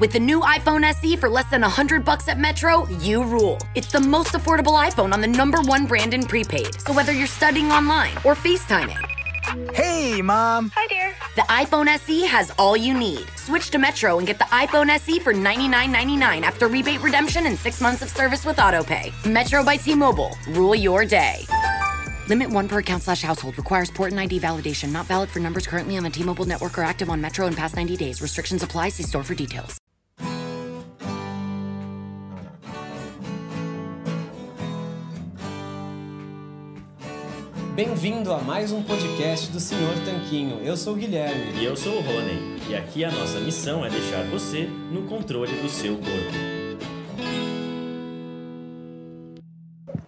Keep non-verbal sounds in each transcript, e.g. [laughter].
With the new iPhone SE for less than 100 bucks at Metro, you rule. It's the most affordable iPhone on the number one brand in prepaid. So whether you're studying online or FaceTiming, Hey, Mom. Hi, dear. the iPhone SE has all you need. Switch to Metro and get the iPhone SE for $99.99 after rebate redemption and six months of service with AutoPay. Metro by T-Mobile. Rule your day. Limit one per account slash household. Requires port and ID validation. Not valid for numbers currently on the T-Mobile network or active on Metro in past 90 days. Restrictions apply. See store for details. Bem-vindo a mais um podcast do Senhor Tanquinho. Eu sou o Guilherme. E eu sou o Rony, e aqui a nossa missão é deixar você no controle do seu corpo.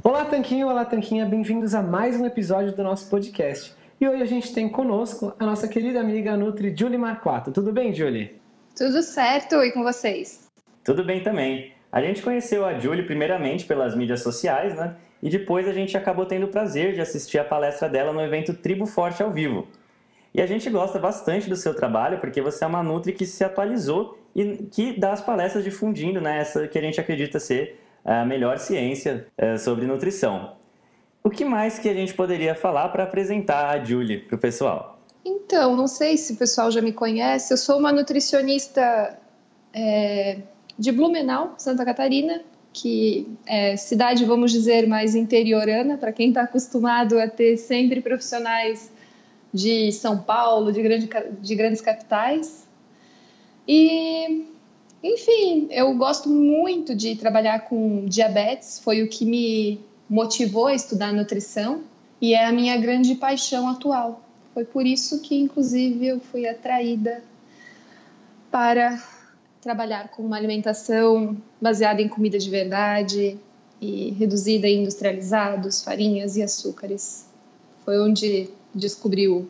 Olá, Tanquinho, olá, Tanquinha, bem-vindos a mais um episódio do nosso podcast. E hoje a gente tem conosco a nossa querida amiga Nutri Julie Marquato. Tudo bem, Julie? Tudo certo e com vocês? Tudo bem também. A gente conheceu a Julie primeiramente pelas mídias sociais, né? E depois a gente acabou tendo o prazer de assistir a palestra dela no evento Tribo Forte ao vivo. E a gente gosta bastante do seu trabalho porque você é uma Nutri que se atualizou e que dá as palestras difundindo né, essa que a gente acredita ser a melhor ciência eh, sobre nutrição. O que mais que a gente poderia falar para apresentar a Julie para o pessoal? Então, não sei se o pessoal já me conhece, eu sou uma nutricionista é, de Blumenau, Santa Catarina, que é cidade, vamos dizer, mais interiorana, para quem está acostumado a ter sempre profissionais de São Paulo, de, grande, de grandes capitais. E, enfim, eu gosto muito de trabalhar com diabetes, foi o que me motivou a estudar nutrição e é a minha grande paixão atual. Foi por isso que, inclusive, eu fui atraída para trabalhar com uma alimentação baseada em comida de verdade e reduzida em industrializados, farinhas e açúcares. Foi onde descobri o,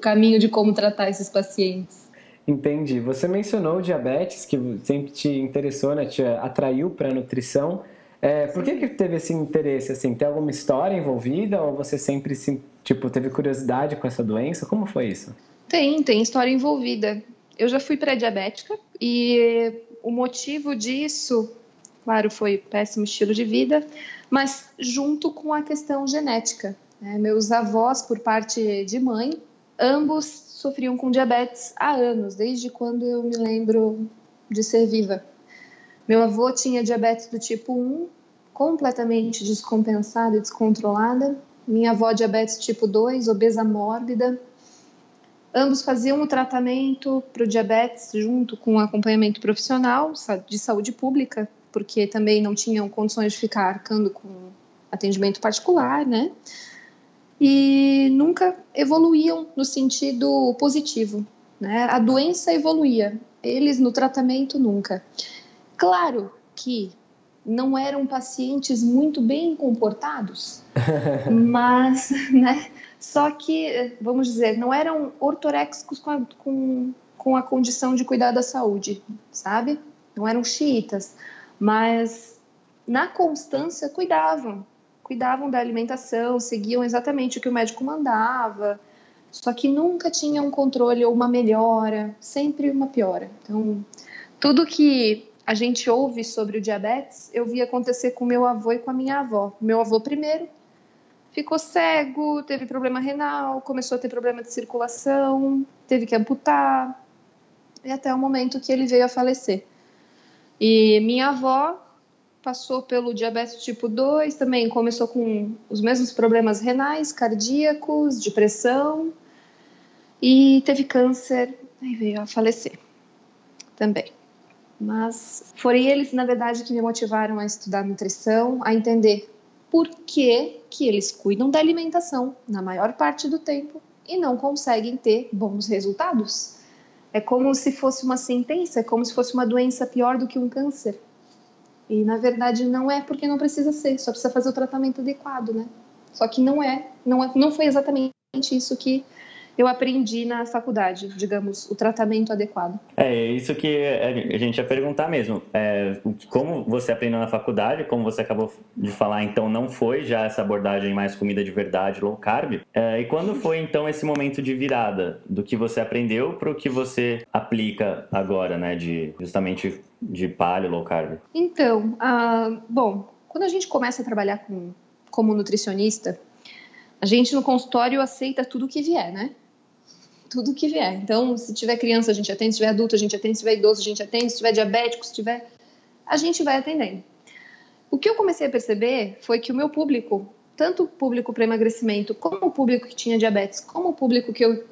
caminho de como tratar esses pacientes. Entendi. Você mencionou o diabetes, que sempre te interessou, né? Te atraiu para a nutrição. É, por que, que teve esse interesse? Assim, tem alguma história envolvida ou você sempre tipo, teve curiosidade com essa doença? Como foi isso? Tem, tem história envolvida. Eu já fui pré-diabética e o motivo disso, claro, foi péssimo estilo de vida, mas junto com a questão genética. Né? Meus avós, por parte de mãe, ambos sofriam com diabetes há anos, desde quando eu me lembro de ser viva. Meu avô tinha diabetes do tipo 1, completamente descompensada e descontrolada. Minha avó, diabetes tipo 2, obesa mórbida. Ambos faziam o tratamento para o diabetes junto com o acompanhamento profissional de saúde pública, porque também não tinham condições de ficar arcando com atendimento particular, né? E nunca evoluíam no sentido positivo, né? A doença evoluía, eles no tratamento nunca. Claro que não eram pacientes muito bem comportados, [laughs] mas, né? Só que, vamos dizer, não eram ortoréxicos com a, com, com a condição de cuidar da saúde, sabe? Não eram xiitas, mas na constância cuidavam, cuidavam da alimentação, seguiam exatamente o que o médico mandava, só que nunca tinham um controle ou uma melhora, sempre uma piora. Então, tudo que a gente ouve sobre o diabetes, eu vi acontecer com meu avô e com a minha avó. Meu avô primeiro ficou cego, teve problema renal, começou a ter problema de circulação, teve que amputar, e até o momento que ele veio a falecer. E minha avó passou pelo diabetes tipo 2, também começou com os mesmos problemas renais, cardíacos, depressão, e teve câncer, e veio a falecer também. Mas foram eles, na verdade, que me motivaram a estudar nutrição, a entender por que, que eles cuidam da alimentação na maior parte do tempo e não conseguem ter bons resultados. É como se fosse uma sentença, é como se fosse uma doença pior do que um câncer. E na verdade não é porque não precisa ser, só precisa fazer o tratamento adequado, né? Só que não é, não, é, não foi exatamente isso que eu aprendi na faculdade, digamos, o tratamento adequado. É, isso que a gente ia perguntar mesmo. É, como você aprendeu na faculdade, como você acabou de falar, então não foi já essa abordagem mais comida de verdade, low carb. É, e quando foi então esse momento de virada do que você aprendeu para o que você aplica agora, né, de justamente de paleo, low carb? Então, uh, bom, quando a gente começa a trabalhar com, como nutricionista, a gente no consultório aceita tudo que vier, né? Tudo que vier. Então, se tiver criança, a gente atende, se tiver adulto, a gente atende, se tiver idoso, a gente atende, se tiver diabético, se tiver. A gente vai atendendo. O que eu comecei a perceber foi que o meu público, tanto o público para emagrecimento, como o público que tinha diabetes, como o público que eu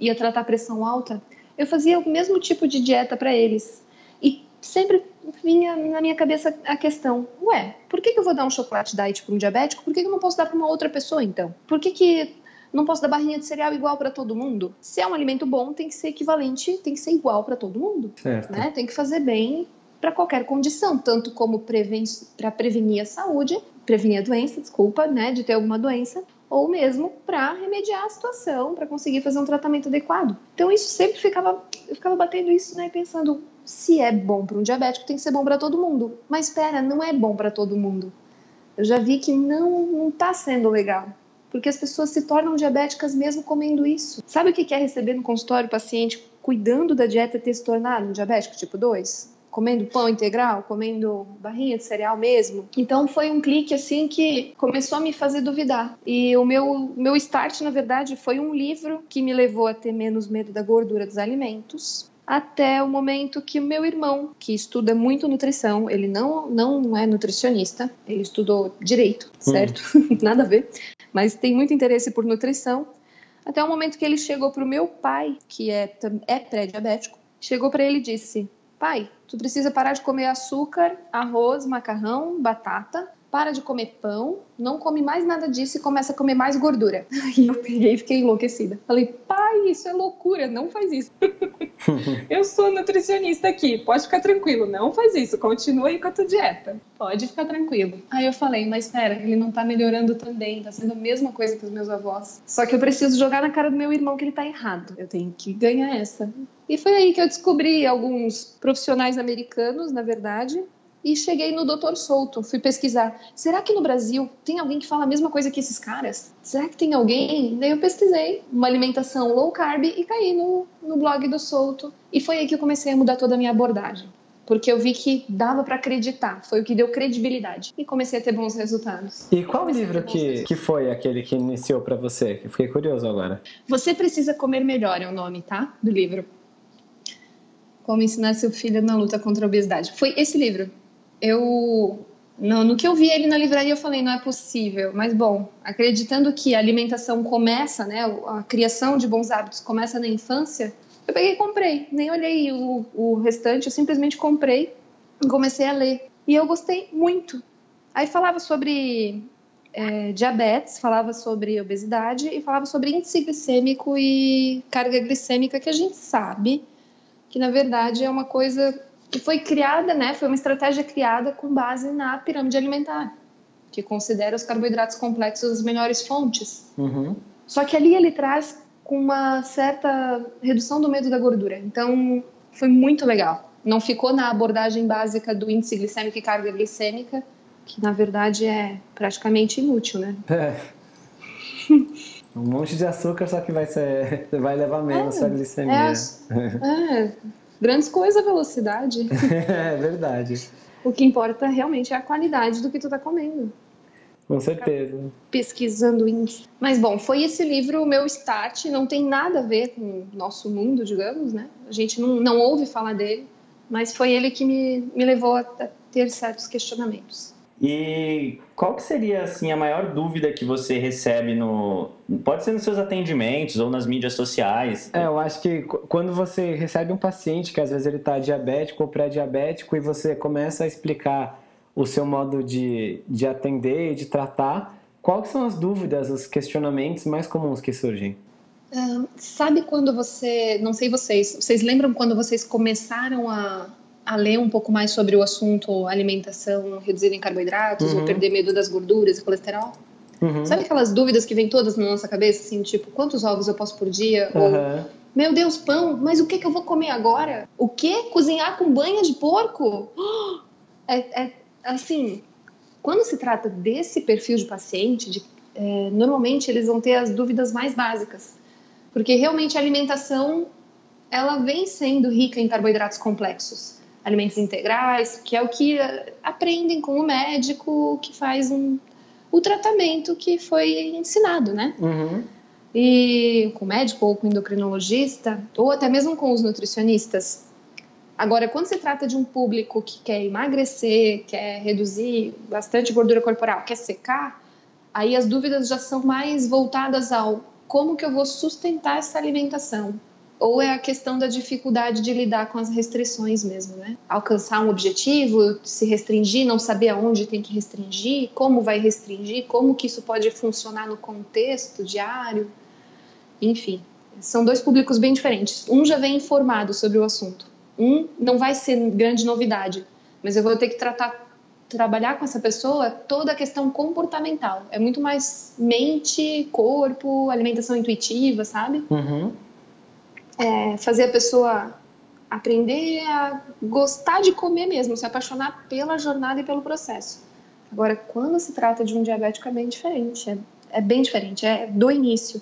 ia tratar pressão alta, eu fazia o mesmo tipo de dieta para eles. E sempre vinha na minha cabeça a questão: ué, por que, que eu vou dar um chocolate diet para um diabético? Por que, que eu não posso dar para uma outra pessoa então? Por que, que não posso dar barrinha de cereal igual para todo mundo? Se é um alimento bom, tem que ser equivalente, tem que ser igual para todo mundo. Certo. Né? Tem que fazer bem para qualquer condição, tanto como preven para prevenir a saúde, prevenir a doença, desculpa, né, de ter alguma doença, ou mesmo para remediar a situação, para conseguir fazer um tratamento adequado. Então isso sempre ficava, eu ficava batendo isso, né, pensando, se é bom para um diabético, tem que ser bom para todo mundo. Mas espera, não é bom para todo mundo. Eu já vi que não não está sendo legal, porque as pessoas se tornam diabéticas mesmo comendo isso. Sabe o que é receber no consultório o paciente cuidando da dieta ter se tornado um diabético tipo 2? comendo pão integral, comendo barrinha de cereal mesmo. Então foi um clique assim que começou a me fazer duvidar. E o meu meu start, na verdade, foi um livro que me levou a ter menos medo da gordura dos alimentos até o momento que o meu irmão, que estuda muito nutrição, ele não, não é nutricionista, ele estudou direito, certo? Hum. [laughs] Nada a ver, mas tem muito interesse por nutrição. Até o momento que ele chegou para o meu pai, que é, é pré-diabético, chegou para ele e disse: Pai, tu precisa parar de comer açúcar, arroz, macarrão, batata para de comer pão, não come mais nada disso e começa a comer mais gordura. [laughs] E eu peguei e fiquei enlouquecida. Falei, pai, isso é loucura, não faz isso. [laughs] eu sou nutricionista aqui, pode ficar tranquilo, não faz isso, continua aí com a tua dieta. Pode ficar tranquilo. Aí eu falei, mas espera, ele não tá melhorando também, tá sendo a mesma coisa que os meus avós. Só que eu preciso jogar na cara do meu irmão que ele tá errado. Eu tenho que ganhar essa. E foi aí que eu descobri alguns profissionais americanos, na verdade, e cheguei no Dr. Souto, fui pesquisar. Será que no Brasil tem alguém que fala a mesma coisa que esses caras? Será que tem alguém? Daí eu pesquisei uma alimentação low carb e caí no, no blog do Souto. E foi aí que eu comecei a mudar toda a minha abordagem. Porque eu vi que dava para acreditar, foi o que deu credibilidade. E comecei a ter bons resultados. E qual livro que, que foi aquele que iniciou para você? Eu fiquei curioso agora. Você Precisa Comer Melhor é o nome, tá? Do livro. Como ensinar seu filho na luta contra a obesidade. Foi esse livro eu no, no, que eu vi ele na livraria, eu falei, não é possível. Mas, bom, acreditando que a alimentação começa, né, a criação de bons hábitos começa na infância, eu peguei e comprei. Nem olhei o, o restante, eu simplesmente comprei e comecei a ler. E eu gostei muito. Aí falava sobre é, diabetes, falava sobre obesidade e falava sobre índice glicêmico e carga glicêmica, que a gente sabe que, na verdade, é uma coisa que foi criada, né, foi uma estratégia criada com base na pirâmide alimentar, que considera os carboidratos complexos as melhores fontes. Uhum. Só que ali ele traz com uma certa redução do medo da gordura. Então, foi muito legal. Não ficou na abordagem básica do índice glicêmico e carga glicêmica, que na verdade é praticamente inútil, né? É. [laughs] Um monte de açúcar, só que vai, ser, vai levar menos é, a glicemia. É, [laughs] é, grandes coisas a velocidade. [laughs] é verdade. O que importa realmente é a qualidade do que tu tá comendo. Com certeza. Pesquisando índice. Mas bom, foi esse livro o meu start, não tem nada a ver com o nosso mundo, digamos, né? A gente não, não ouve falar dele, mas foi ele que me, me levou a ter certos questionamentos. E qual que seria assim a maior dúvida que você recebe no pode ser nos seus atendimentos ou nas mídias sociais? É, eu acho que quando você recebe um paciente que às vezes ele está diabético ou pré-diabético e você começa a explicar o seu modo de, de atender e de tratar, quais são as dúvidas, os questionamentos mais comuns que surgem? Uh, sabe quando você, não sei vocês, vocês lembram quando vocês começaram a a ler um pouco mais sobre o assunto alimentação reduzida em carboidratos uhum. ou perder medo das gorduras e colesterol. Uhum. Sabe aquelas dúvidas que vêm todas na nossa cabeça, assim, tipo, quantos ovos eu posso por dia? Uhum. Ou, meu Deus, pão, mas o que, que eu vou comer agora? O que? Cozinhar com banha de porco? [gasps] É, é assim, quando se trata desse perfil de paciente, de, é, normalmente eles vão ter as dúvidas mais básicas, porque realmente a alimentação ela vem sendo rica em carboidratos complexos, alimentos integrais, que é o que eh, aprendem com o médico que faz um, o tratamento que foi ensinado, né? Uhum. E com o médico ou com o endocrinologista, ou até mesmo com os nutricionistas. Agora, quando se trata de um público que quer emagrecer, quer reduzir bastante gordura corporal, quer secar, aí as dúvidas já são mais voltadas ao como que eu vou sustentar essa alimentação, ou é a questão da dificuldade de lidar com as restrições mesmo, né? Alcançar um objetivo, se restringir, não saber aonde tem que restringir, como vai restringir, como que isso pode funcionar no contexto diário, enfim. São dois públicos bem diferentes. Um já vem informado sobre o assunto. Um não vai ser grande novidade, mas eu vou ter que tratar trabalhar com essa pessoa toda a questão comportamental. É muito mais mente, corpo, alimentação intuitiva, sabe? Uhum é, fazer a pessoa aprender a gostar de comer mesmo, se apaixonar pela jornada e pelo processo. Agora, quando se trata de um diabético, é bem diferente. É, é bem diferente, é do início.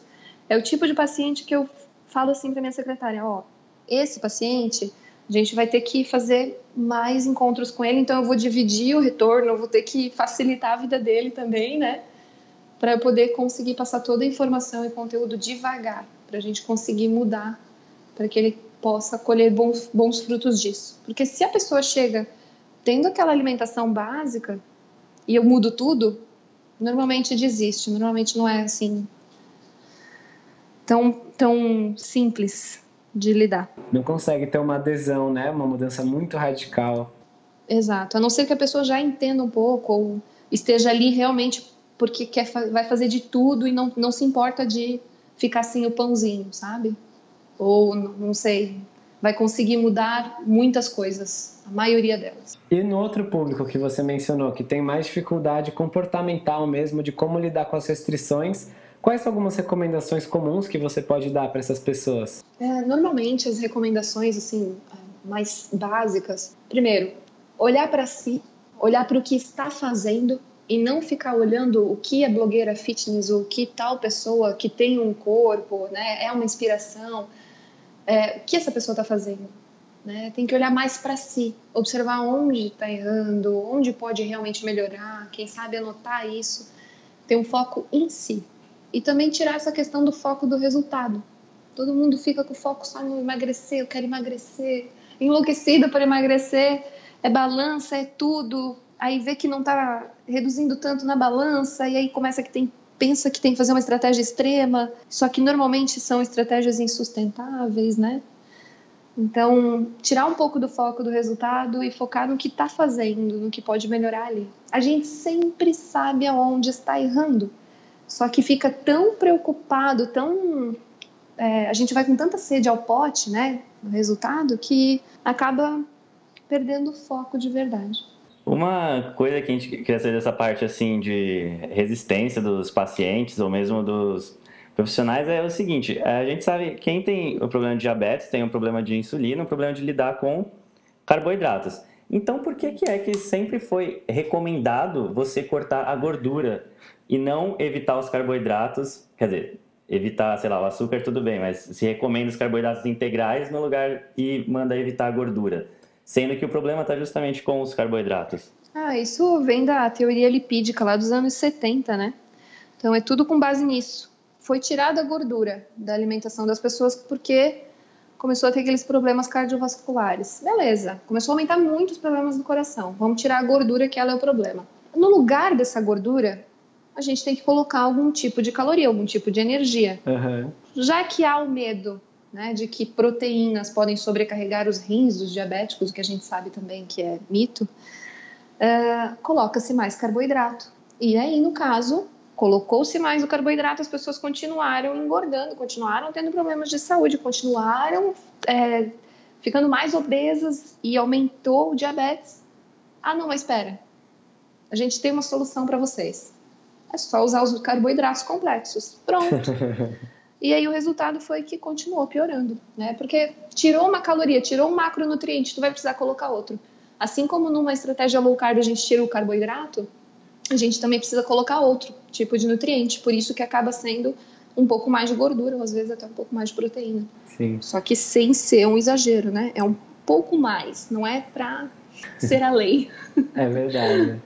É o tipo de paciente que eu falo assim para minha secretária: ó, esse paciente, a gente vai ter que fazer mais encontros com ele, então eu vou dividir o retorno, eu vou ter que facilitar a vida dele também, né? Para poder conseguir passar toda a informação e conteúdo devagar, para a gente conseguir mudar para que ele possa colher bons, bons frutos disso. Porque se a pessoa chega tendo aquela alimentação básica e eu mudo tudo, normalmente desiste, normalmente não é assim tão, tão simples de lidar. Não consegue ter uma adesão, né? Uma mudança muito radical. Exato. A não ser que a pessoa já entenda um pouco ou esteja ali realmente porque quer, vai fazer de tudo e não, não se importa de ficar sem o pãozinho, sabe? Ou não sei, vai conseguir mudar muitas coisas, a maioria delas. E no outro público que você mencionou, que tem mais dificuldade comportamental mesmo de como lidar com as restrições, quais são algumas recomendações comuns que você pode dar para essas pessoas? É, normalmente as recomendações assim mais básicas, primeiro, olhar para si, olhar para o que está fazendo e não ficar olhando o que a blogueira fitness, o que tal pessoa que tem um corpo, né, é uma inspiração é, o que essa pessoa está fazendo. Né? Tem que olhar mais para si, observar onde está errando, onde pode realmente melhorar, quem sabe anotar isso, ter um foco em si. E também tirar essa questão do foco do resultado. Todo mundo fica com foco só no emagrecer, eu quero emagrecer, enlouquecida para emagrecer, é balança, é tudo. Aí vê que não está reduzindo tanto na balança, e aí começa que tem pensa que tem que fazer uma estratégia extrema, só que normalmente são estratégias insustentáveis, né? Então, tirar um pouco do foco do resultado e focar no que está fazendo, no que pode melhorar ali. A gente sempre sabe aonde está errando, só que fica tão preocupado, tão. É, a gente vai com tanta sede ao pote, né, no resultado, que acaba perdendo o foco de verdade. Uma coisa que a gente queria saber dessa parte assim de resistência dos pacientes ou mesmo dos profissionais é o seguinte: a gente sabe quem tem o problema de diabetes tem um problema de insulina, um problema de lidar com carboidratos. Então, por que, que é que sempre foi recomendado você cortar a gordura e não evitar os carboidratos? Quer dizer, evitar, sei lá, o açúcar tudo bem, mas se recomenda os carboidratos integrais no lugar e manda evitar a gordura sendo que o problema está justamente com os carboidratos. Ah, isso vem da teoria lipídica lá dos anos 70, né? Então é tudo com base nisso. Foi tirada a gordura da alimentação das pessoas porque começou a ter aqueles problemas cardiovasculares. Beleza, começou a aumentar muito os problemas do coração. Vamos tirar a gordura que ela é o problema. No lugar dessa gordura, a gente tem que colocar algum tipo de caloria, algum tipo de energia. Uhum. Já que há o medo né, de que proteínas podem sobrecarregar os rins dos diabéticos, que a gente sabe também que é mito, uh, coloca-se mais carboidrato. E aí, no caso, colocou-se mais o carboidrato, as pessoas continuaram engordando, continuaram tendo problemas de saúde, continuaram é, ficando mais obesas e aumentou o diabetes. Ah, não, mas espera. A gente tem uma solução para vocês. É só usar os carboidratos complexos. Pronto. [laughs] e aí o resultado foi que continuou piorando, né? Porque tirou uma caloria, tirou um macronutriente, tu vai precisar colocar outro. Assim como numa estratégia low carb a gente tira o carboidrato, a gente também precisa colocar outro tipo de nutriente. Por isso que acaba sendo um pouco mais de gordura, ou às vezes até um pouco mais de proteína. Sim. Só que sem ser um exagero, né? É um pouco mais, não é pra ser a lei. [laughs] É verdade.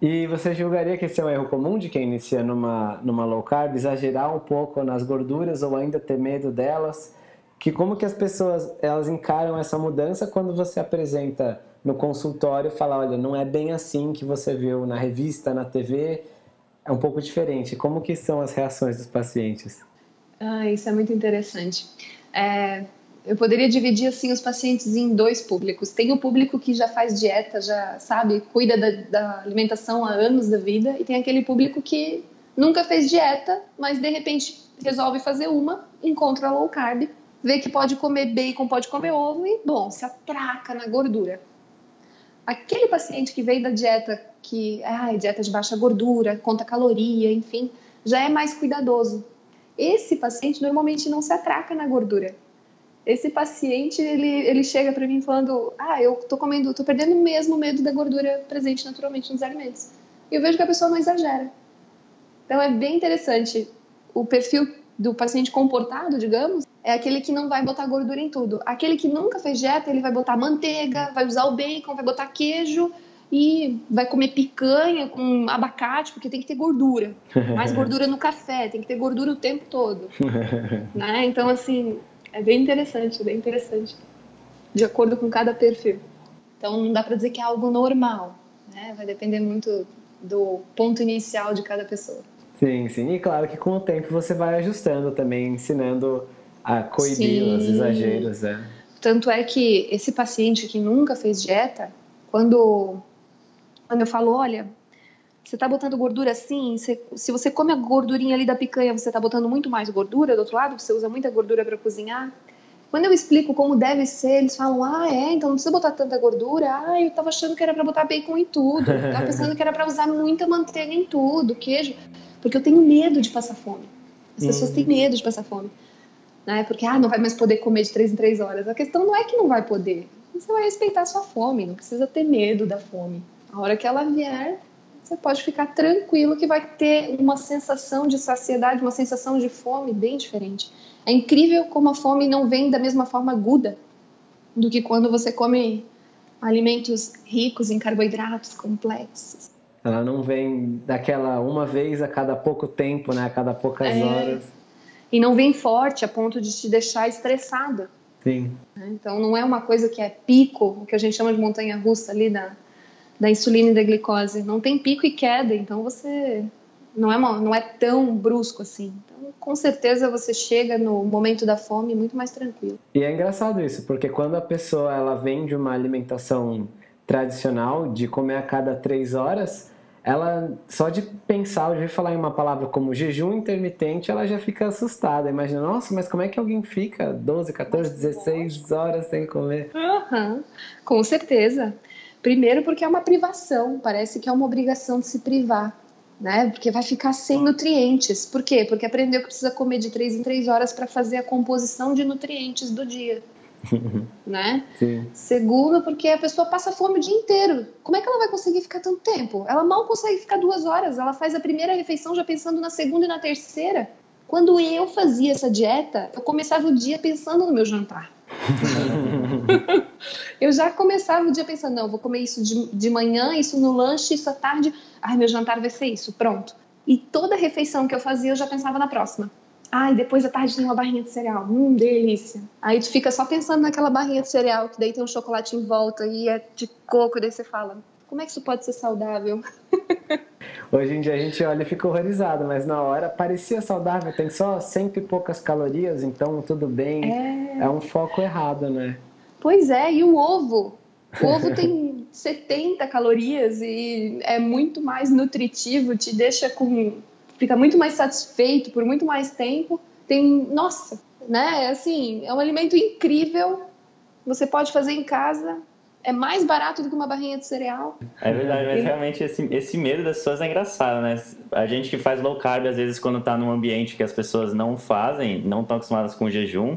E você julgaria que esse é um erro comum de quem inicia numa, numa low carb, exagerar um pouco nas gorduras ou ainda ter medo delas? Que como que as pessoas elas encaram essa mudança quando você apresenta no consultório, fala, olha, não é bem assim que você viu na revista, na TV, é um pouco diferente. Como que são as reações dos pacientes? Ah, isso é muito interessante. É, eu poderia dividir assim os pacientes em dois públicos. Tem o público que já faz dieta, já sabe, cuida da, da, alimentação há anos da vida, e tem aquele público que nunca fez dieta, mas de repente resolve fazer uma, encontra low carb, vê que pode comer bacon, pode comer ovo e, bom, se atraca na gordura. Aquele paciente que veio da dieta que, ah, dieta de baixa gordura, conta caloria, enfim, já é mais cuidadoso. Esse paciente normalmente não se atraca na gordura esse paciente ele, ele chega para mim falando: Ah, eu tô comendo, tô perdendo mesmo medo da gordura presente naturalmente nos alimentos. E eu vejo que a pessoa não exagera. Então é bem interessante. O perfil do paciente comportado, digamos, é aquele que não vai botar gordura em tudo. Aquele que nunca fez dieta, ele vai botar manteiga, vai usar o bacon, vai botar queijo e vai comer picanha com abacate, porque tem que ter gordura. [laughs] Mais gordura no café, tem que ter gordura o tempo todo. [laughs] né? Então, assim, é bem interessante, bem interessante. De acordo com cada perfil. Então não dá para dizer que é algo normal, né? Vai depender muito do ponto inicial de cada pessoa. Sim, sim. E claro que com o tempo você vai ajustando também, ensinando a coibir sim. os exageros, né? Tanto é que esse paciente que nunca fez dieta, quando, quando eu falo, olha, você está botando gordura assim, você, se você come a gordurinha ali da picanha, você está botando muito mais gordura do outro lado, você usa muita gordura para cozinhar. Quando eu explico como deve ser, eles falam: ah, é, então não precisa botar tanta gordura. Ah, eu estava achando que era para botar bacon em tudo. Eu tava pensando que era para usar muita manteiga em tudo, queijo. Porque eu tenho medo de passar fome. As pessoas têm medo de passar fome. Né? Porque, ah, não vai mais poder comer de três em três horas. A questão não é que não vai poder. Você vai respeitar a sua fome, não precisa ter medo da fome. A hora que ela vier, você pode ficar tranquilo que vai ter uma sensação de saciedade, uma sensação de fome bem diferente. É incrível como a fome não vem da mesma forma aguda do que quando você come alimentos ricos em carboidratos complexos. Ela não vem daquela uma vez a cada pouco tempo, né? A cada poucas é, horas. E não vem forte a ponto de te deixar estressada. Sim. Então não é uma coisa que é pico, o que a gente chama de montanha russa ali da, da insulina e da glicose. Não tem pico e queda, então você não é, não é tão brusco assim. Então, com certeza você chega no momento da fome muito mais tranquilo. E é engraçado isso, porque quando a pessoa ela vem de uma alimentação tradicional, de comer a cada três horas, ela só de pensar, de falar em uma palavra como jejum intermitente, ela já fica assustada. Imagina, nossa, mas como é que alguém fica 12, 14, 16 horas sem comer? Uhum, com certeza. Primeiro, porque é uma privação, parece que é uma obrigação de se privar, né? Porque vai ficar sem nutrientes. Por quê? Porque aprendeu que precisa comer de três em três horas para fazer a composição de nutrientes do dia. [laughs] né? Sim. Segundo, porque a pessoa passa fome o dia inteiro. Como é que ela vai conseguir ficar tanto tempo? Ela mal consegue ficar duas horas. Ela faz a primeira refeição já pensando na segunda e na terceira. Quando eu fazia essa dieta, eu começava o dia pensando no meu jantar. [laughs] [laughs] eu já começava o dia pensando, não, vou comer isso de, de manhã, isso no lanche, isso à tarde. Ai, meu jantar vai ser isso, pronto. E toda refeição que eu fazia, eu já pensava na próxima. Ai, depois da tarde tem uma barrinha de cereal. Hum, delícia. Aí tu fica só pensando naquela barrinha de cereal, que daí tem um chocolate em volta e é de coco, e daí você fala, como é que isso pode ser saudável? [laughs] Hoje em dia a gente olha e fica horrorizado, mas na hora parecia saudável, tem só cento e poucas calorias, então tudo bem. É, é um foco errado, né? Pois é, e o ovo? O ovo tem [laughs] 70 calorias e é muito mais nutritivo, te deixa com. fica muito mais satisfeito por muito mais tempo. Tem. Nossa, né? Assim, é um alimento incrível. Você pode fazer em casa, É mais barato do que uma barrinha de cereal. É verdade, mas realmente esse, esse medo das pessoas é engraçado, né? A gente que faz low carb, às vezes, quando tá num ambiente que as pessoas não fazem, não estão acostumadas com jejum,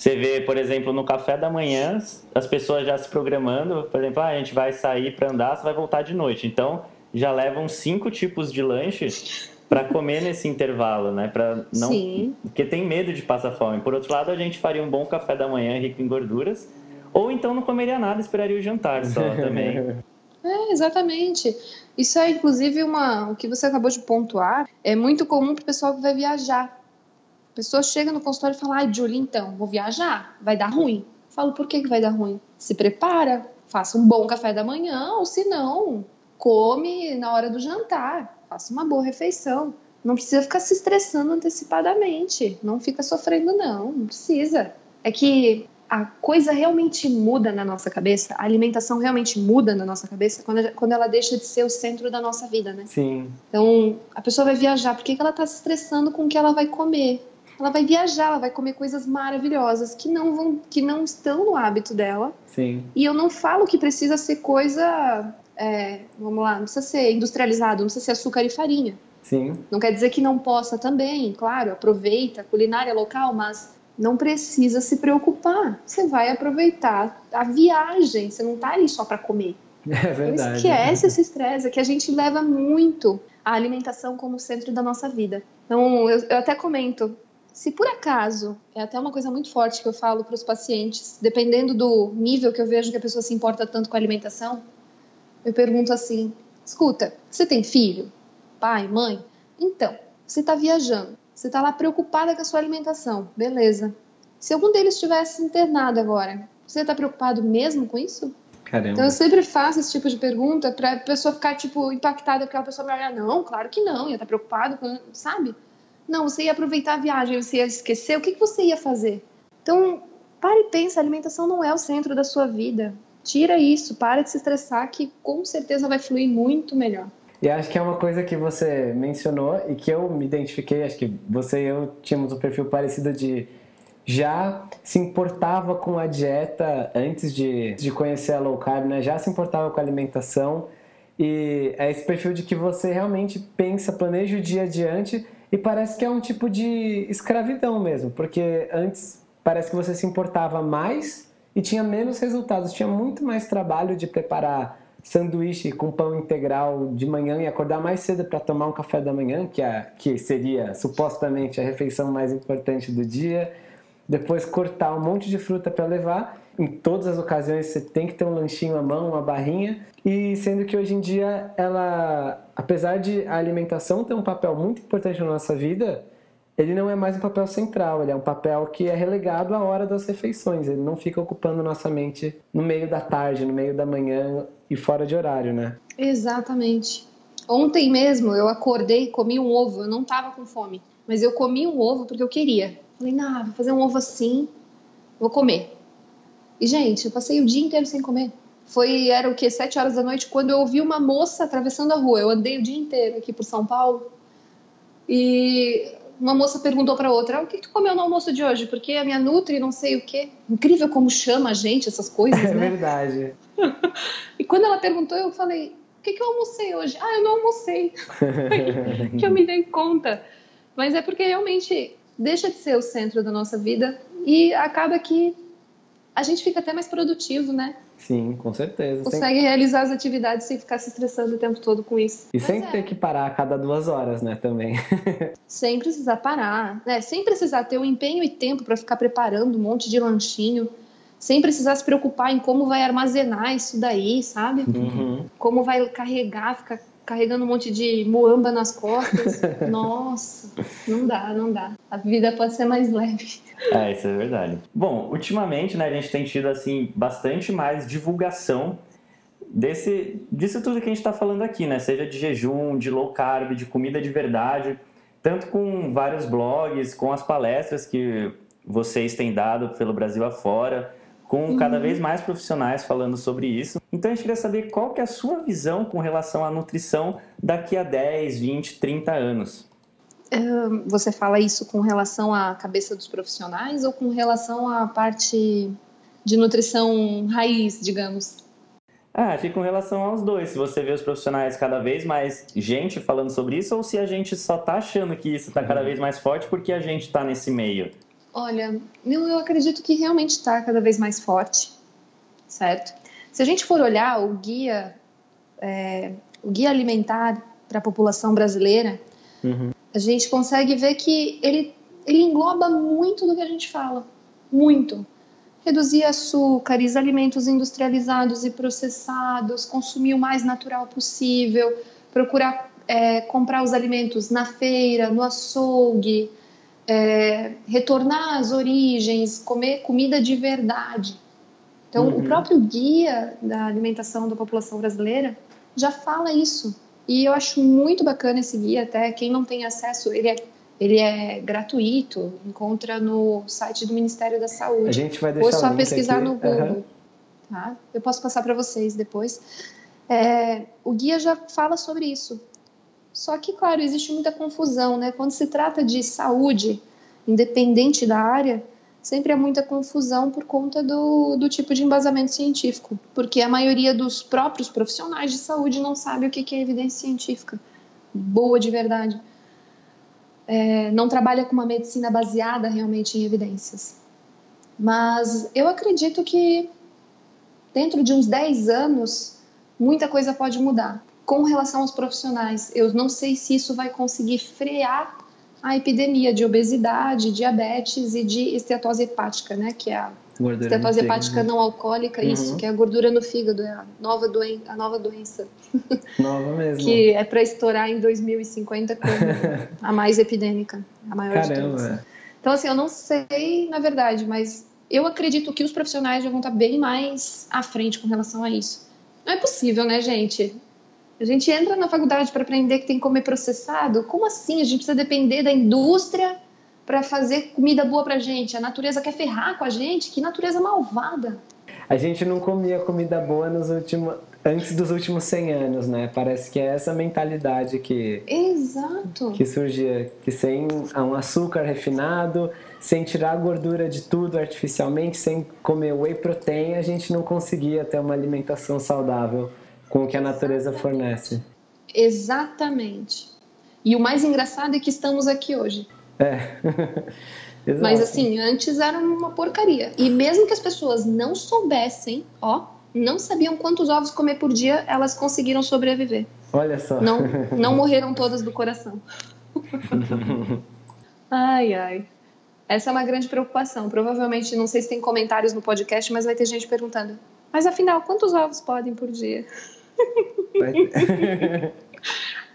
você vê, por exemplo, no café da manhã, as pessoas já se programando, por exemplo, ah, a gente vai sair para andar, você vai voltar de noite. Então, já levam cinco tipos de lanches para comer nesse intervalo, né? Para não, Sim. porque tem medo de passar fome. Por outro lado, a gente faria um bom café da manhã rico em gorduras, ou então não comeria nada, esperaria o jantar só [laughs] também. É, exatamente. Isso é, inclusive, uma, o que você acabou de pontuar. É muito comum para o pessoal que vai viajar. A pessoa chega no consultório e fala: Ai, Julie, então, vou viajar, vai dar ruim. Eu falo: Por que, que vai dar ruim? Se prepara, faça um bom café da manhã, ou se não, come na hora do jantar, faça uma boa refeição. Não precisa ficar se estressando antecipadamente. Não fica sofrendo, não. Não precisa. É que a coisa realmente muda na nossa cabeça, a alimentação realmente muda na nossa cabeça quando, quando ela deixa de ser o centro da nossa vida, né? Sim. Então, a pessoa vai viajar, por que, que ela está se estressando com o que ela vai comer? Ela vai viajar, ela vai comer coisas maravilhosas que não vão, que não estão no hábito dela. Sim. E eu não falo que precisa ser coisa, é, vamos lá, não precisa ser industrializado, não precisa ser açúcar e farinha. Sim. Não quer dizer que não possa também, claro, aproveita a culinária local, mas não precisa se preocupar. Você vai aproveitar a viagem, você não está ali só para comer. [laughs] É Então verdade. esquece esse estresse, é que a gente leva muito a alimentação como centro da nossa vida. Então, eu, eu até comento, se por acaso, é até uma coisa muito forte que eu falo para os pacientes, dependendo do nível que eu vejo que a pessoa se importa tanto com a alimentação, eu pergunto assim: escuta, você tem filho? Pai, mãe? Então, você está viajando, você está lá preocupada com a sua alimentação, beleza. Se algum deles estivesse internado agora, você está preocupado mesmo com isso? Caramba. Então eu sempre faço esse tipo de pergunta pra pessoa ficar, tipo, impactada, porque a pessoa vai olhar, não, claro que não, ia estar preocupado, com... sabe? Não, você ia aproveitar a viagem, você ia esquecer, o que, que você ia fazer? Então, pare e pensa, a alimentação não é o centro da sua vida. Tira isso, para de se estressar, que com certeza vai fluir muito melhor. E acho que é uma coisa que você mencionou e que eu me identifiquei, acho que você e eu tínhamos um perfil parecido de já se importava com a dieta antes de, de conhecer a low carb, né? Já se importava com a alimentação e é esse perfil de que você realmente pensa, planeja o dia adiante e parece que é um tipo de escravidão mesmo, porque antes parece que você se importava mais e tinha menos resultados, tinha muito mais trabalho de preparar sanduíche com pão integral de manhã e acordar mais cedo para tomar um café da manhã, que, é, que seria supostamente a refeição mais importante do dia. Depois cortar um monte de fruta para levar. Em todas as ocasiões você tem que ter um lanchinho à mão, uma barrinha. E sendo que hoje em dia ela, apesar de a alimentação ter um papel muito importante na nossa vida, ele não é mais um papel central, ele é um papel que é relegado à hora das refeições. Ele não fica ocupando nossa mente no meio da tarde, no meio da manhã e fora de horário, né? Exatamente. Ontem mesmo eu acordei, comi um ovo, eu não tava com fome, mas eu comi um ovo porque eu queria. Falei, não, vou fazer um ovo assim, vou comer. E, gente, eu passei o dia inteiro sem comer. Foi, era o quê? Sete horas da noite, quando eu ouvi uma moça atravessando a rua. Eu andei o dia inteiro aqui por São Paulo. E uma moça perguntou para outra: o que tu comeu no almoço de hoje? Porque a minha Nutri não sei o quê. Incrível como chama a gente essas coisas, [laughs] É né? verdade. [laughs] E quando ela perguntou, eu falei: o que, que eu almocei hoje? Ah, eu não almocei. [laughs] que eu me dei conta. Mas é porque realmente deixa de ser o centro da nossa vida e acaba que a gente fica até mais produtivo, né? Sim, com certeza. Sem- Consegue realizar as atividades sem ficar se estressando o tempo todo com isso. E Mas sem é. ter que parar a cada duas horas, né, também. [laughs] sem precisar parar, né? Sem precisar ter o empenho e tempo para ficar preparando um monte de lanchinho, sem precisar se preocupar em como vai armazenar isso daí, sabe? Uhum. Como vai carregar, ficar carregando um monte de moamba nas costas. [laughs] Nossa, não dá, não dá. A vida pode ser mais leve. É, isso é verdade. Bom, ultimamente, né, a gente tem tido assim bastante mais divulgação desse disso tudo que a gente está falando aqui, né? Seja de jejum, de low carb, de comida de verdade, tanto com vários blogs, com as palestras que vocês têm dado pelo Brasil afora, com cada vez mais profissionais falando sobre isso. Então a gente queria saber qual que é a sua visão com relação à nutrição daqui a 10, 20, 30 anos. Você fala isso com relação à cabeça dos profissionais ou com relação à parte de nutrição raiz, digamos? Ah, acho que com relação aos dois, se você vê os profissionais cada vez mais gente falando sobre isso, ou se a gente só tá achando que isso tá cada vez mais forte porque a gente tá nesse meio. Olha, eu, eu acredito que realmente está cada vez mais forte, certo? Se a gente for olhar o guia, é, o guia alimentar para a população brasileira, uhum. a gente consegue ver que ele, ele engloba muito do que a gente fala, muito. Reduzir açúcares, alimentos industrializados e processados, consumir o mais natural possível, procurar é, comprar os alimentos na feira, no açougue, é, retornar às origens, comer comida de verdade. Então, uhum. o próprio guia da alimentação da população brasileira já fala isso. E eu acho muito bacana esse guia, até quem não tem acesso, ele é, ele é gratuito, encontra no site do Ministério da Saúde. A gente vai deixar Ou só pesquisar aqui. no Google. Uhum. Tá? Eu posso passar para vocês depois. É, o guia já fala sobre isso. Só que, claro, existe muita confusão, né? Quando se trata de saúde, independente da área, sempre há muita confusão por conta do, do tipo de embasamento científico, porque a maioria dos próprios profissionais de saúde não sabe o que é evidência científica boa de verdade. É, não trabalha com uma medicina baseada realmente em evidências. Mas eu acredito que dentro de uns 10 anos, muita coisa pode mudar com relação aos profissionais. Eu não sei se isso vai conseguir frear a epidemia de obesidade, diabetes e de esteatose hepática, né, que é a gordura esteatose hepática não alcoólica, uhum. isso, que é a gordura no fígado, é a nova, doen a nova doença. [laughs] Nova mesmo. que é para estourar em 2050 como [laughs] a mais epidêmica, a maior Caramba. de todas. Então, assim, eu não sei, na verdade, mas eu acredito que os profissionais já vão estar bem mais à frente com relação a isso. Não é possível, né, gente? A gente entra na faculdade para aprender que tem que comer processado. Como assim? A gente precisa depender da indústria para fazer comida boa para gente. A natureza quer ferrar com a gente. Que natureza malvada. A gente não comia comida boa nos últimos, antes dos últimos 100 anos, né? Parece que é essa mentalidade que Exato. que surgia, que sem um açúcar refinado, sem tirar a gordura de tudo artificialmente, sem comer whey protein, a gente não conseguia ter uma alimentação saudável com o que a natureza fornece. Exatamente. E o mais engraçado é que estamos aqui hoje. É. [laughs] Mas assim, antes era uma porcaria. E mesmo que as pessoas não soubessem, ó, não sabiam quantos ovos comer por dia, elas conseguiram sobreviver. Olha só. Não, [laughs] não morreram todas do coração. [laughs] ai, ai. Essa é uma grande preocupação. Provavelmente, não sei se tem comentários no podcast, mas vai ter gente perguntando: mas afinal, quantos ovos podem por dia? [laughs]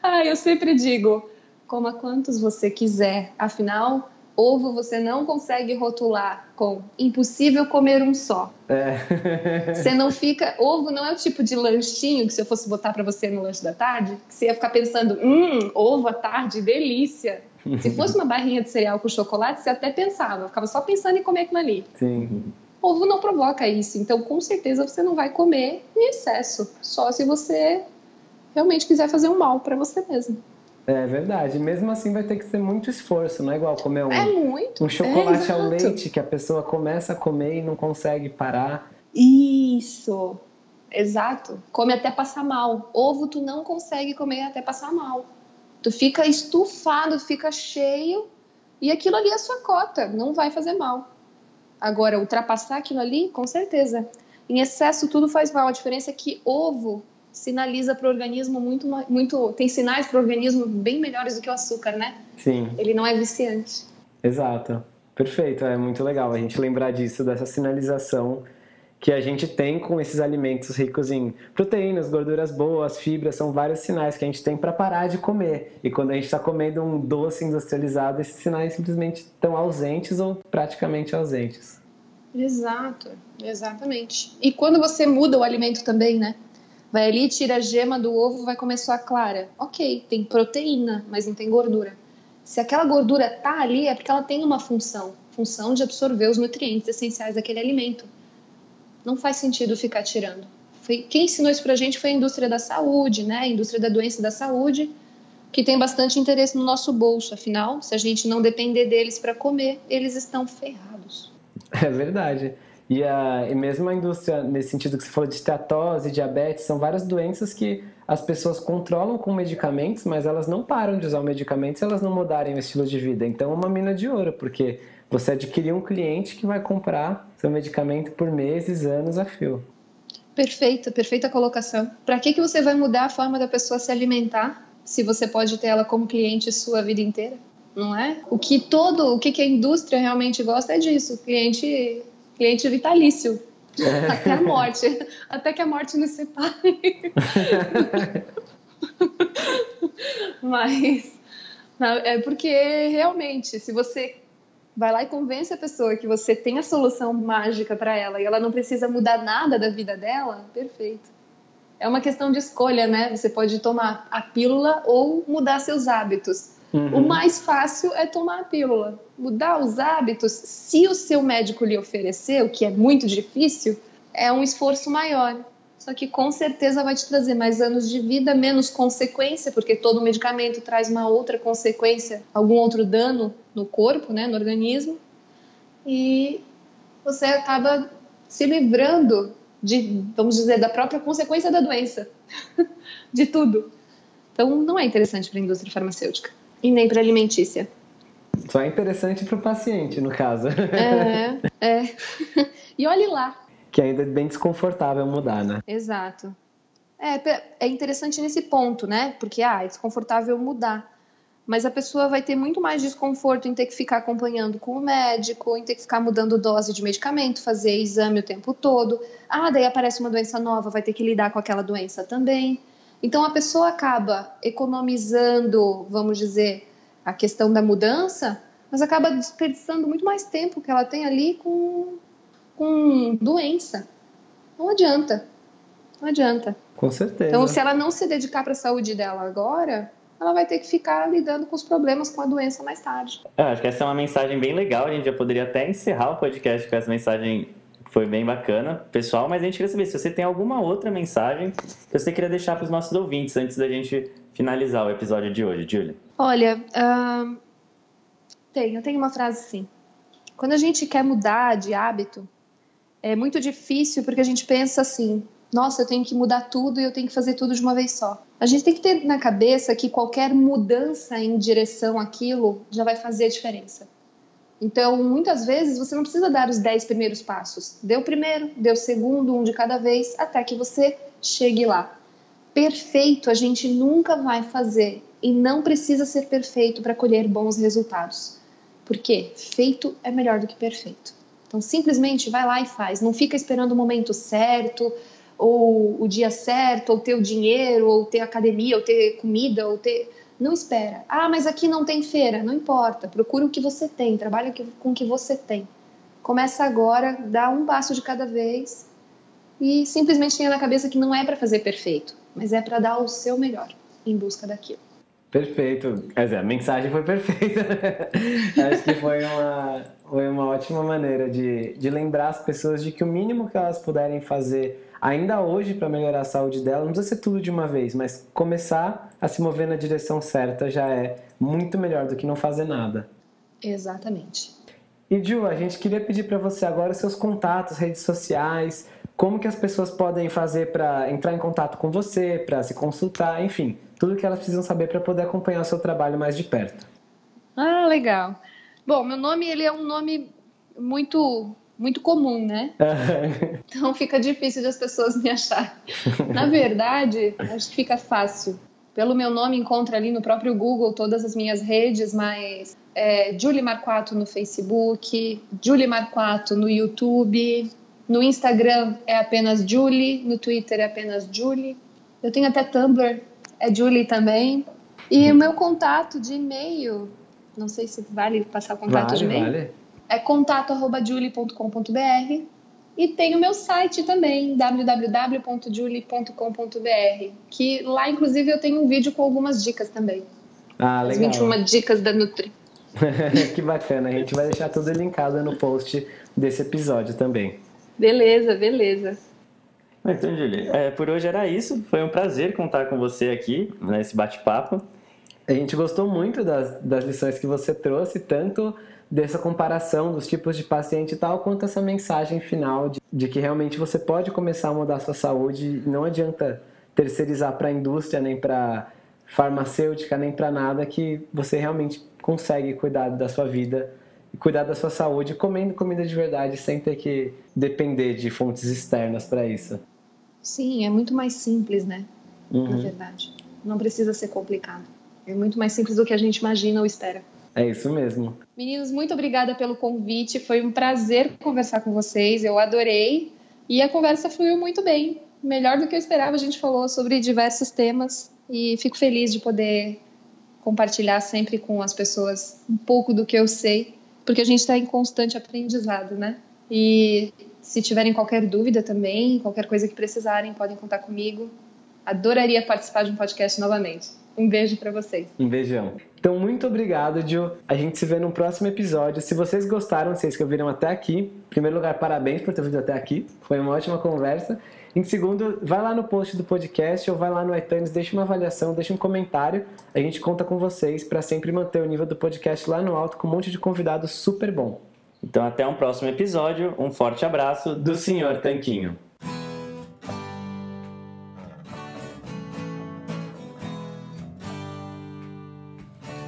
ah, eu sempre digo, coma quantos você quiser. Afinal, ovo você não consegue rotular com impossível comer um só. É. Você não fica. Ovo não é o tipo de lanchinho que se eu fosse botar para você no lanche da tarde, que você ia ficar pensando, hum, ovo à tarde, delícia. [laughs] Se fosse uma barrinha de cereal com chocolate, você até pensava, ficava só pensando em comer aquilo ali. Sim ovo não provoca isso. Então, com certeza, você não vai comer em excesso, só se você realmente quiser fazer um mal para você mesmo. É verdade. Mesmo assim, vai ter que ser muito esforço, não é igual comer um, é muito. um chocolate é, ao leite que a pessoa começa a comer e não consegue parar. Isso. Exato. Come até passar mal. Ovo tu não consegue comer até passar mal. Tu fica estufado, fica cheio e aquilo ali é a sua cota, não vai fazer mal. Agora, ultrapassar aquilo ali, com certeza. Em excesso, tudo faz mal. A diferença é que ovo sinaliza para o organismo muito, muito. Tem sinais para o organismo bem melhores do que o açúcar, né? Sim. Ele não é viciante. Exato. Perfeito. É muito legal a gente lembrar disso, dessa sinalização que a gente tem com esses alimentos ricos em proteínas, gorduras boas, fibras, são vários sinais que a gente tem para parar de comer. E quando a gente está comendo um doce industrializado, esses sinais simplesmente estão ausentes ou praticamente ausentes. Exato, exatamente. E quando você muda o alimento também, né? Vai ali, tira a gema do ovo, vai comer só a clara. Ok, tem proteína, mas não tem gordura. Se aquela gordura tá ali, é porque ela tem uma função, função de absorver os nutrientes essenciais daquele alimento não faz sentido ficar tirando. Foi, quem ensinou isso pra gente foi a indústria da saúde, né? A indústria da doença e da saúde, que tem bastante interesse no nosso bolso. Afinal, se a gente não depender deles para comer, eles estão ferrados. [laughs] É verdade. E, a, e mesmo a indústria, nesse sentido que você falou de esteatose, diabetes, são várias doenças que as pessoas controlam com medicamentos, mas elas não param de usar o medicamento se elas não mudarem o estilo de vida. Então é uma mina de ouro, porque você adquirir um cliente que vai comprar seu medicamento por meses, anos a fio. Perfeito, perfeita colocação. Para que, que você vai mudar a forma da pessoa se alimentar se você pode ter ela como cliente sua vida inteira? Não é? O que todo, o que, que a indústria realmente gosta é disso, cliente, cliente vitalício. É. Até a morte. Até que a morte nos separe. [laughs] Mas é porque realmente, se você vai lá e convence a pessoa que você tem a solução mágica para ela e ela não precisa mudar nada da vida dela, perfeito. É uma questão de escolha, né? Você pode tomar a pílula ou mudar seus hábitos. Uhum. O mais fácil é tomar a pílula. Mudar os hábitos, se o seu médico lhe oferecer, o que é muito difícil, é um esforço maior. Só que com certeza vai te trazer mais anos de vida, menos consequência, porque todo medicamento traz uma outra consequência, algum outro dano no corpo, né, no organismo. E você acaba se livrando de, vamos dizer, da própria consequência da doença, [laughs] de tudo. Então, não é interessante para a indústria farmacêutica e nem para a alimentícia. Só é interessante para o paciente, no caso. É, é. [laughs] E olhe lá, que ainda é bem desconfortável mudar, né? Exato. É, é interessante nesse ponto, né? Porque, ah, é desconfortável mudar. Mas a pessoa vai ter muito mais desconforto em ter que ficar acompanhando com o médico, em ter que ficar mudando dose de medicamento, fazer exame o tempo todo. Ah, daí aparece uma doença nova, vai ter que lidar com aquela doença também. Então a pessoa acaba economizando, vamos dizer, a questão da mudança, mas acaba desperdiçando muito mais tempo que ela tem ali com com doença. Não adianta. Não adianta. Com certeza. Então, se ela não se dedicar para a saúde dela agora, ela vai ter que ficar lidando com os problemas com a doença mais tarde. Eu acho que essa é uma mensagem bem legal. A gente já poderia até encerrar o podcast com essa mensagem que foi bem bacana, pessoal. Mas a gente queria saber se você tem alguma outra mensagem que você queria deixar para os nossos ouvintes antes da gente finalizar o episódio de hoje, Julia. Olha, uh, tenho, tenho uma frase sim. Quando a gente quer mudar de hábito, é muito difícil porque a gente pensa assim: nossa, eu tenho que mudar tudo e eu tenho que fazer tudo de uma vez só. A gente tem que ter na cabeça que qualquer mudança em direção àquilo já vai fazer a diferença. Então, muitas vezes você não precisa dar os 10 primeiros passos. Dê o primeiro, dê o segundo, um de cada vez, até que você chegue lá. Perfeito a gente nunca vai fazer e não precisa ser perfeito para colher bons resultados. Porque feito é melhor do que perfeito. Então, simplesmente vai lá e faz. Não fica esperando o momento certo, ou o dia certo, ou ter o dinheiro, ou ter academia, ou ter comida, ou ter. Não espera. Ah, mas aqui não tem feira. Não importa. Procura o que você tem, trabalha com o que você tem. Começa agora, dá um passo de cada vez e simplesmente tenha na cabeça que não é para fazer perfeito, mas é para dar o seu melhor em busca daquilo. Perfeito. Quer dizer, a mensagem foi perfeita. [laughs] Acho que foi uma, foi uma ótima maneira de, de lembrar as pessoas de que o mínimo que elas puderem fazer ainda hoje para melhorar a saúde dela, não precisa ser tudo de uma vez, mas começar a se mover na direção certa já é muito melhor do que não fazer nada. Exatamente. E Ju, a gente queria pedir para você agora os seus contatos, redes sociais, como que as pessoas podem fazer para entrar em contato com você, para se consultar, enfim, tudo que elas precisam saber para poder acompanhar o seu trabalho mais de perto. Ah, legal. Bom, meu nome ele é um nome muito muito comum, né? [laughs] então fica difícil de as pessoas me achar. Na verdade, acho que fica fácil. Pelo meu nome encontra ali no próprio Google todas as minhas redes, mas é, Julie Marquato no Facebook, Julie Marquato no YouTube, no Instagram é apenas Julie, no Twitter é apenas Julie. Eu tenho até Tumblr, é Julie também. E o meu contato de e-mail, não sei se vale passar o contato vale, de e-mail. Vale. É contato@julie.com.br e tem o meu site também, www.julie.com.br, que lá inclusive eu tenho um vídeo com algumas dicas também. Ah, legal. As 21 dicas da Nutri. [laughs] que bacana, a gente vai deixar tudo linkado no post desse episódio também. Beleza, beleza. Então, Julie, é, por hoje era isso. Foi um prazer contar com você aqui nesse bate-papo. A gente gostou muito das, das lições que você trouxe, tanto dessa comparação dos tipos de paciente e tal, quanto essa mensagem final de, de que realmente você pode começar a mudar a sua saúde. Não adianta terceirizar para a indústria, nem para farmacêutica, nem para nada, que você realmente consegue cuidar da sua vida cuidar da sua saúde comendo comida de verdade, sem ter que depender de fontes externas para isso. Sim, é muito mais simples, né? Uhum. Na verdade. Não precisa ser complicado. É muito mais simples do que a gente imagina ou espera. É isso mesmo. Meninos, muito obrigada pelo convite. Foi um prazer conversar com vocês. Eu adorei. E a conversa fluiu muito bem. Melhor do que eu esperava. A gente falou sobre diversos temas. E fico feliz de poder compartilhar sempre com as pessoas um pouco do que eu sei. Porque a gente está em constante aprendizado, né? E se tiverem qualquer dúvida também, qualquer coisa que precisarem, podem contar comigo. Adoraria participar de um podcast novamente. Um beijo para vocês. Um beijão. Então, muito obrigado, Gil. A gente se vê no próximo episódio. Se vocês gostaram, vocês que ouviram até aqui, em primeiro lugar, parabéns por ter vindo até aqui. Foi uma ótima conversa. Em segundo, vai lá no post do podcast ou vai lá no iTunes, deixa uma avaliação, deixa um comentário. A gente conta com vocês para sempre manter o nível do podcast lá no alto com um monte de convidados super bom. Então, até um próximo episódio. Um forte abraço do Senhor Tanquinho.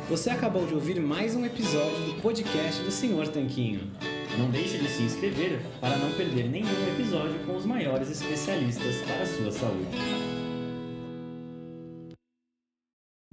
Você acabou de ouvir mais um episódio do podcast do Senhor Tanquinho. Não deixe de se inscrever para não perder nenhum episódio com os maiores especialistas para a sua saúde.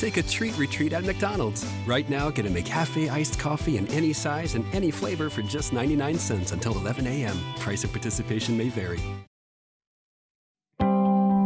Take a treat retreat at McDonald's. Right now, get a McCafe iced coffee in any size and any flavor for just 99 cents until 11 a.m. Price of participation may vary.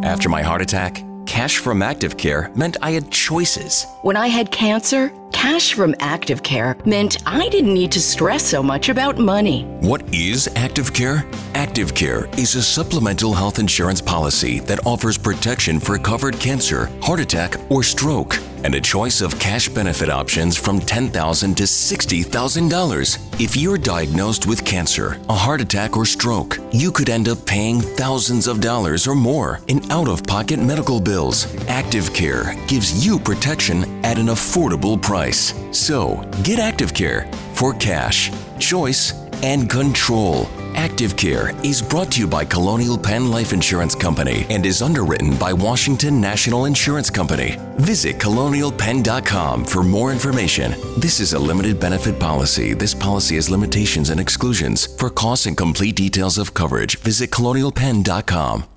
After my heart attack, cash from Active Care meant I had choices. When I had cancer, cash from Active Care meant I didn't need to stress so much about money. What is Active Care? Active Care is a supplemental health insurance policy that offers protection for covered cancer, heart attack, or stroke, and a choice of cash benefit options from 10,000 to $60,000. If you're diagnosed with cancer, a heart attack, or stroke, you could end up paying thousands of dollars or more in out of pocket medical bills. Active Care gives you protection at an affordable price. So, get Active Care for cash, choice, and control. Active Care is brought to you by Colonial Penn Life Insurance Company and is underwritten by Washington National Insurance Company. Visit colonialpenn.com for more information. This is a limited benefit policy. This policy has limitations and exclusions. For costs and complete details of coverage, visit colonialpenn.com.